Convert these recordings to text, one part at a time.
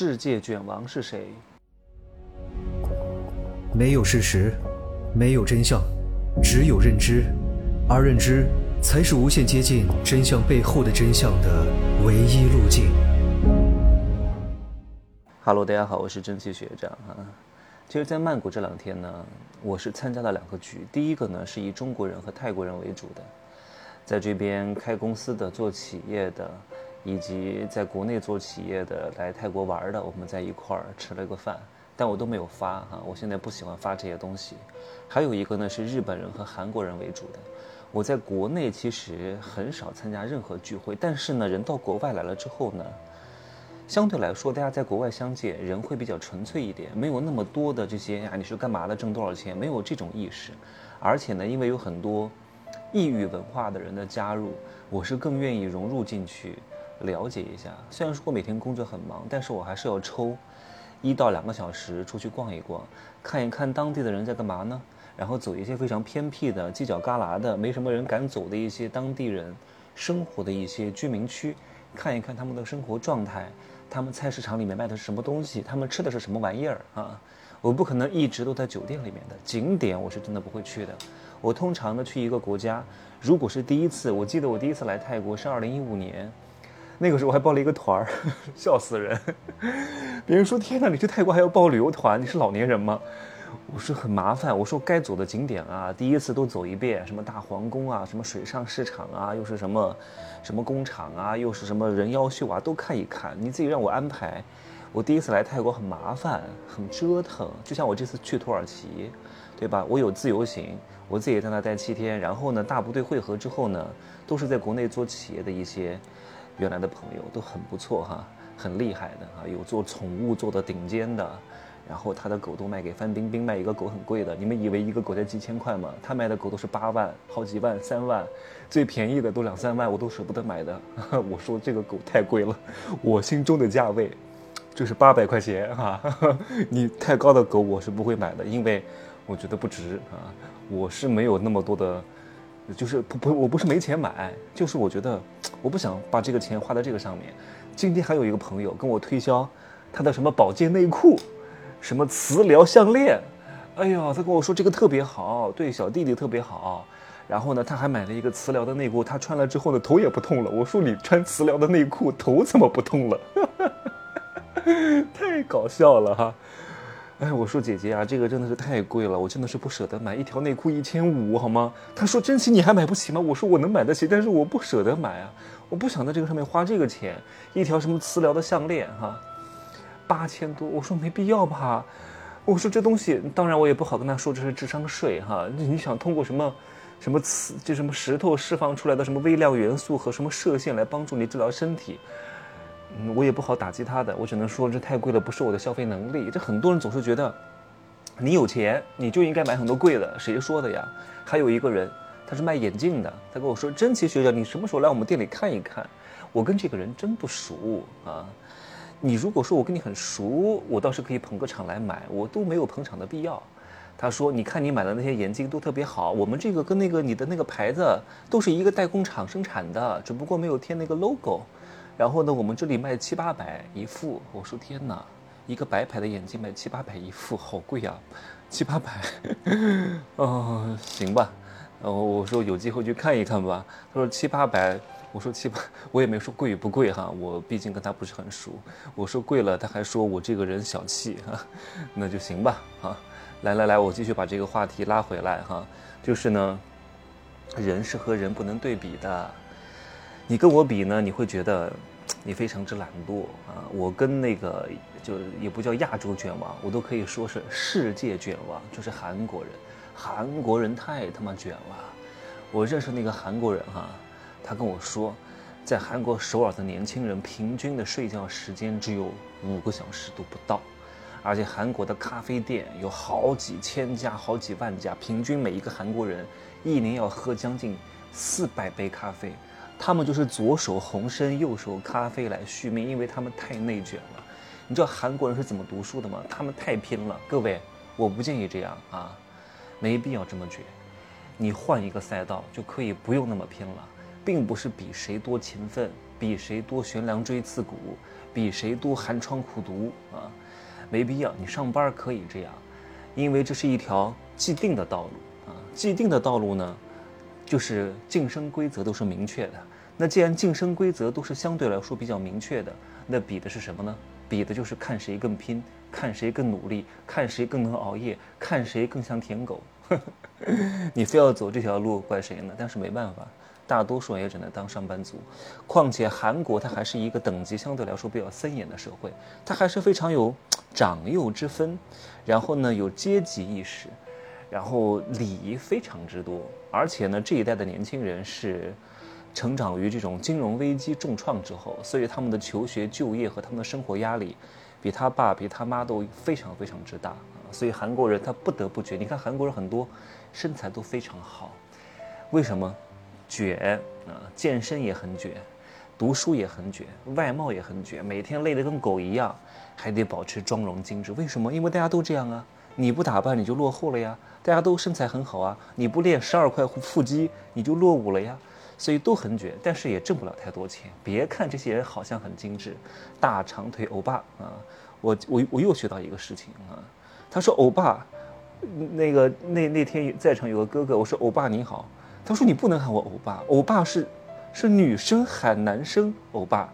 世界卷王是谁？没有事实，没有真相，只有认知，而认知才是无限接近真相背后的真相的唯一路径。Hello，大家好，我是蒸汽学长啊。其实，在曼谷这两天呢，我是参加了两个局。第一个呢，是以中国人和泰国人为主的，在这边开公司的、做企业的。以及在国内做企业的来泰国玩的，我们在一块儿吃了个饭，但我都没有发哈，我现在不喜欢发这些东西。还有一个呢是日本人和韩国人为主的，我在国内其实很少参加任何聚会，但是呢，人到国外来了之后呢，相对来说，大家在国外相见，人会比较纯粹一点，没有那么多的这些呀，你是干嘛的，挣多少钱，没有这种意识。而且呢，因为有很多异域文化的人的加入，我是更愿意融入进去。了解一下，虽然说我每天工作很忙，但是我还是要抽一到两个小时出去逛一逛，看一看当地的人在干嘛呢？然后走一些非常偏僻的犄角旮旯的、没什么人敢走的一些当地人生活的一些居民区，看一看他们的生活状态，他们菜市场里面卖的是什么东西，他们吃的是什么玩意儿啊？我不可能一直都在酒店里面的景点，我是真的不会去的。我通常呢去一个国家，如果是第一次，我记得我第一次来泰国是二零一五年。那个时候我还报了一个团儿，笑死人！别人说：“天哪，你去泰国还要报旅游团？你是老年人吗？”我说：“很麻烦。”我说：“该走的景点啊，第一次都走一遍，什么大皇宫啊，什么水上市场啊，又是什么，什么工厂啊，又是什么人妖秀啊，都看一看。你自己让我安排，我第一次来泰国很麻烦，很折腾。就像我这次去土耳其，对吧？我有自由行，我自己在那待七天，然后呢，大部队汇合之后呢，都是在国内做企业的一些。原来的朋友都很不错哈，很厉害的啊，有做宠物做的顶尖的，然后他的狗都卖给范冰冰，卖一个狗很贵的，你们以为一个狗才几千块吗？他卖的狗都是八万、好几万、三万，最便宜的都两三万，我都舍不得买的。我说这个狗太贵了，我心中的价位就是八百块钱哈，你太高的狗我是不会买的，因为我觉得不值啊，我是没有那么多的。就是不不，我不是没钱买，就是我觉得我不想把这个钱花在这个上面。今天还有一个朋友跟我推销他的什么保健内裤，什么磁疗项链，哎呀，他跟我说这个特别好，对小弟弟特别好。然后呢，他还买了一个磁疗的内裤，他穿了之后呢，头也不痛了。我说你穿磁疗的内裤，头怎么不痛了？太搞笑了哈。哎，我说姐姐啊，这个真的是太贵了，我真的是不舍得买一条内裤一千五，好吗？她说珍惜你还买不起吗？我说我能买得起，但是我不舍得买啊，我不想在这个上面花这个钱。一条什么磁疗的项链哈，八千多，我说没必要吧。我说这东西，当然我也不好跟他说这是智商税哈。你想通过什么，什么磁，就什么石头释放出来的什么微量元素和什么射线来帮助你治疗身体？我也不好打击他的，我只能说这太贵了，不是我的消费能力。这很多人总是觉得，你有钱你就应该买很多贵的，谁说的呀？还有一个人，他是卖眼镜的，他跟我说：“真奇学长，你什么时候来我们店里看一看？”我跟这个人真不熟啊。你如果说我跟你很熟，我倒是可以捧个场来买，我都没有捧场的必要。他说：“你看你买的那些眼镜都特别好，我们这个跟那个你的那个牌子都是一个代工厂生产的，只不过没有贴那个 logo。”然后呢，我们这里卖七八百一副。我说天哪，一个白牌的眼镜卖七八百一副，好贵呀，七八百。哦，行吧，呃，我说有机会去看一看吧。他说七八百，我说七八，我也没说贵与不贵哈，我毕竟跟他不是很熟。我说贵了，他还说我这个人小气哈，那就行吧啊。来来来，我继续把这个话题拉回来哈，就是呢，人是和人不能对比的。你跟我比呢，你会觉得 你非常之懒惰啊！我跟那个就也不叫亚洲卷王，我都可以说是世界卷王，就是韩国人。韩国人太他妈卷了！我认识那个韩国人哈，他跟我说，在韩国首尔的年轻人平均的睡觉时间只有五个小时都不到，而且韩国的咖啡店有好几千家、好几万家，平均每一个韩国人一年要喝将近四百杯咖啡。他们就是左手红参，右手咖啡来续命，因为他们太内卷了。你知道韩国人是怎么读书的吗？他们太拼了。各位，我不建议这样啊，没必要这么卷。你换一个赛道就可以不用那么拼了。并不是比谁多勤奋，比谁多悬梁锥刺股，比谁多寒窗苦读啊，没必要。你上班可以这样，因为这是一条既定的道路啊。既定的道路呢，就是晋升规则都是明确的。那既然晋升规则都是相对来说比较明确的，那比的是什么呢？比的就是看谁更拼，看谁更努力，看谁更能熬夜，看谁更像舔狗。你非要走这条路，怪谁呢？但是没办法。大多数人也只能当上班族，况且韩国它还是一个等级相对来说比较森严的社会，它还是非常有长幼之分，然后呢有阶级意识，然后礼仪非常之多，而且呢这一代的年轻人是成长于这种金融危机重创之后，所以他们的求学、就业和他们的生活压力，比他爸比他妈都非常非常之大，所以韩国人他不得不卷，你看韩国人很多身材都非常好，为什么？卷啊，健身也很卷，读书也很卷，外貌也很卷，每天累得跟狗一样，还得保持妆容精致。为什么？因为大家都这样啊！你不打扮你就落后了呀！大家都身材很好啊，你不练十二块腹肌你就落伍了呀！所以都很卷，但是也挣不了太多钱。别看这些人好像很精致，大长腿欧巴啊！我我我又学到一个事情啊，他说欧巴，那个那那天在场有个哥哥，我说欧巴你好。他说：“你不能喊我欧巴，欧巴是，是女生喊男生欧巴，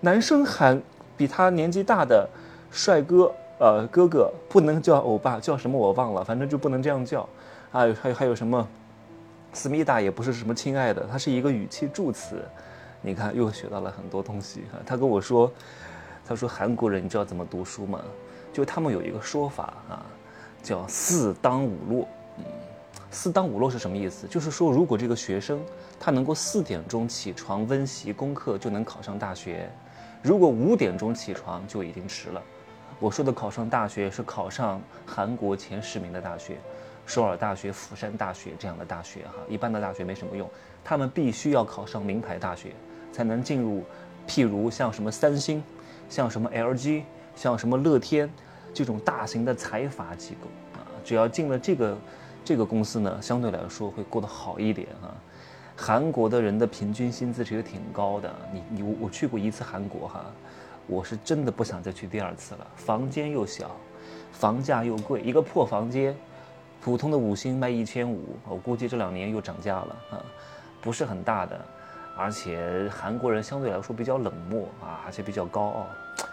男生喊比他年纪大的帅哥呃哥哥不能叫欧巴，叫什么我忘了，反正就不能这样叫。啊，还有还有什么，思密达也不是什么亲爱的，它是一个语气助词。你看又学到了很多东西。他跟我说，他说韩国人你知道怎么读书吗？就他们有一个说法啊，叫四当五落。”嗯四当五落是什么意思？就是说，如果这个学生他能够四点钟起床温习功课，就能考上大学；如果五点钟起床，就已经迟了。我说的考上大学是考上韩国前十名的大学，首尔大学、釜山大学这样的大学哈。一般的大学没什么用，他们必须要考上名牌大学，才能进入，譬如像什么三星、像什么 LG、像什么乐天这种大型的财阀机构啊。只要进了这个。这个公司呢，相对来说会过得好一点啊。韩国的人的平均薪资其实挺高的。你你我我去过一次韩国哈，我是真的不想再去第二次了。房间又小，房价又贵，一个破房间，普通的五星卖一千五，我估计这两年又涨价了啊，不是很大的。而且韩国人相对来说比较冷漠啊，而且比较高傲，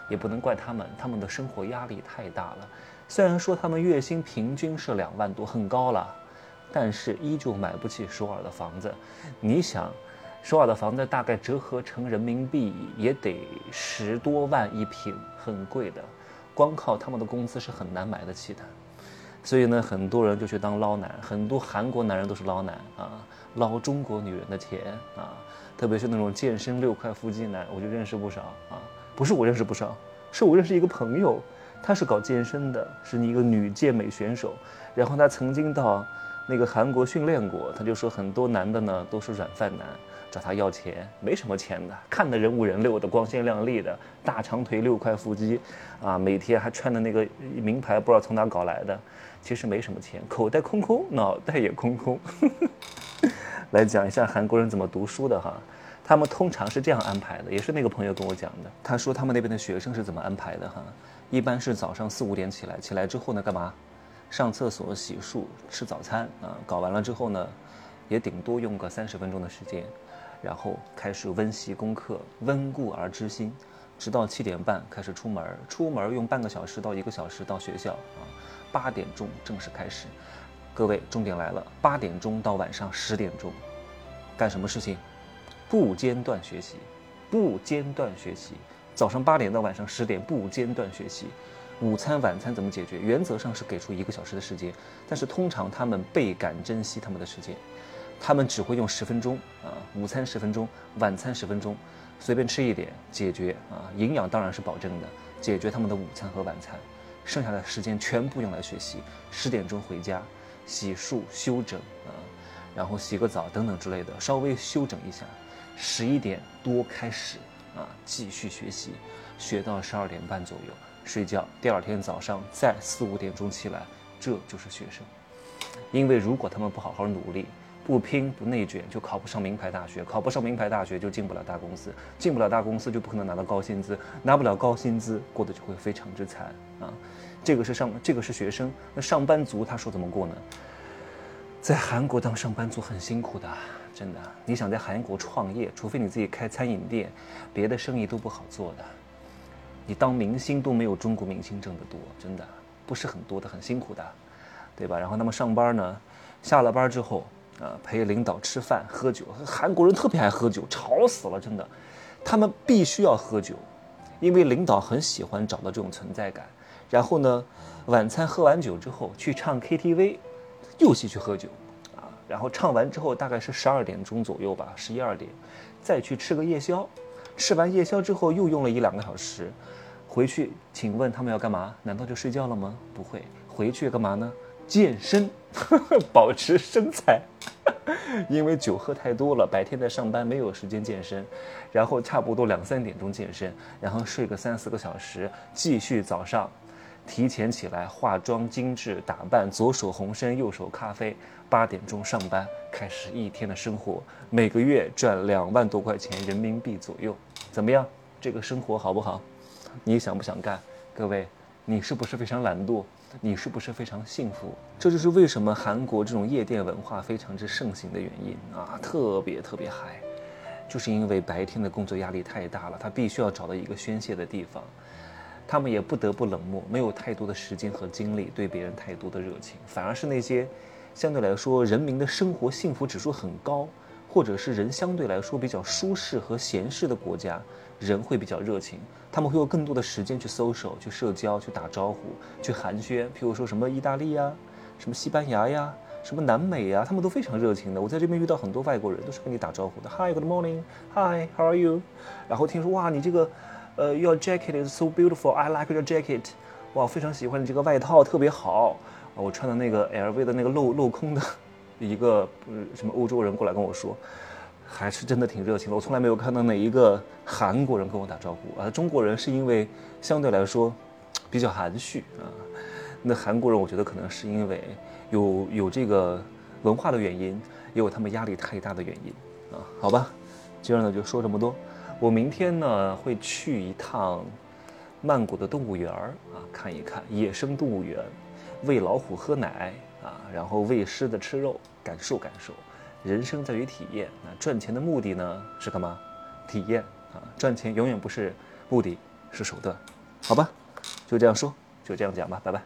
也不能怪他们，他们的生活压力太大了。虽然说他们月薪平均是两万多，很高了，但是依旧买不起首尔的房子。你想，首尔的房子大概折合成人民币也得十多万一平，很贵的。光靠他们的工资是很难买得起的。所以呢，很多人就去当捞男，很多韩国男人都是捞男啊，捞中国女人的钱啊。特别是那种健身六块腹肌男，我就认识不少啊。不是我认识不少，是我认识一个朋友。他是搞健身的，是一个女健美选手。然后他曾经到那个韩国训练过，他就说很多男的呢都是软饭男，找他要钱，没什么钱的，看的人五人六的，光鲜亮丽的，大长腿六块腹肌，啊，每天还穿的那个名牌，不知道从哪搞来的，其实没什么钱，口袋空空，脑袋也空空。来讲一下韩国人怎么读书的哈，他们通常是这样安排的，也是那个朋友跟我讲的，他说他们那边的学生是怎么安排的哈。一般是早上四五点起来，起来之后呢，干嘛？上厕所、洗漱、吃早餐啊。搞完了之后呢，也顶多用个三十分钟的时间，然后开始温习功课，温故而知新，直到七点半开始出门。出门用半个小时到一个小时到学校啊。八点钟正式开始。各位，重点来了，八点钟到晚上十点钟，干什么事情？不间断学习，不间断学习。早上八点到晚上十点不间断学习，午餐晚餐怎么解决？原则上是给出一个小时的时间，但是通常他们倍感珍惜他们的时间，他们只会用十分钟啊，午餐十分钟，晚餐十分钟，随便吃一点解决啊，营养当然是保证的，解决他们的午餐和晚餐，剩下的时间全部用来学习。十点钟回家，洗漱休整啊，然后洗个澡等等之类的，稍微休整一下，十一点多开始。啊，继续学习，学到十二点半左右睡觉。第二天早上再四五点钟起来，这就是学生。因为如果他们不好好努力，不拼不内卷就考不上名牌大学，考不上名牌大学就进不了大公司，进不了大公司就不可能拿到高薪资，拿不了高薪资过得就会非常之惨啊。这个是上这个是学生，那上班族他说怎么过呢？在韩国当上班族很辛苦的，真的。你想在韩国创业，除非你自己开餐饮店，别的生意都不好做的。你当明星都没有中国明星挣得多，真的不是很多的，很辛苦的，对吧？然后那么上班呢，下了班之后啊，陪领导吃饭喝酒。韩国人特别爱喝酒，吵死了，真的。他们必须要喝酒，因为领导很喜欢找到这种存在感。然后呢，晚餐喝完酒之后去唱 KTV，又继续喝酒，啊，然后唱完之后大概是十二点钟左右吧，十一二点，再去吃个夜宵。吃完夜宵之后又用了一两个小时，回去，请问他们要干嘛？难道就睡觉了吗？不会，回去干嘛呢？健身，保持身材，因为酒喝太多了，白天在上班没有时间健身，然后差不多两三点钟健身，然后睡个三四个小时，继续早上，提前起来化妆精致打扮，左手红参右手咖啡，八点钟上班，开始一天的生活，每个月赚两万多块钱人民币左右。怎么样？这个生活好不好？你想不想干？各位，你是不是非常懒惰？你是不是非常幸福？这就是为什么韩国这种夜店文化非常之盛行的原因啊，特别特别嗨，就是因为白天的工作压力太大了，他必须要找到一个宣泄的地方，他们也不得不冷漠，没有太多的时间和精力对别人太多的热情，反而是那些相对来说人民的生活幸福指数很高。或者是人相对来说比较舒适和闲适的国家，人会比较热情，他们会有更多的时间去 social、去社交、去打招呼、去寒暄。譬如说什么意大利呀、什么西班牙呀、什么南美呀，他们都非常热情的。我在这边遇到很多外国人，都是跟你打招呼的。Hi，Good morning，Hi，How are you？然后听说哇，你这个，呃，Your jacket is so beautiful，I like your jacket。哇，非常喜欢你这个外套，特别好。我穿的那个 LV 的那个镂镂空的。一个呃什么欧洲人过来跟我说，还是真的挺热情的。我从来没有看到哪一个韩国人跟我打招呼啊。中国人是因为相对来说比较含蓄啊。那韩国人我觉得可能是因为有有这个文化的原因，也有他们压力太大的原因啊。好吧，今儿呢就说这么多。我明天呢会去一趟曼谷的动物园儿啊，看一看野生动物园，喂老虎喝奶。然后喂狮子吃肉，感受感受，人生在于体验。那赚钱的目的呢是干嘛？体验啊，赚钱永远不是目的，是手段，好吧？就这样说，就这样讲吧，拜拜。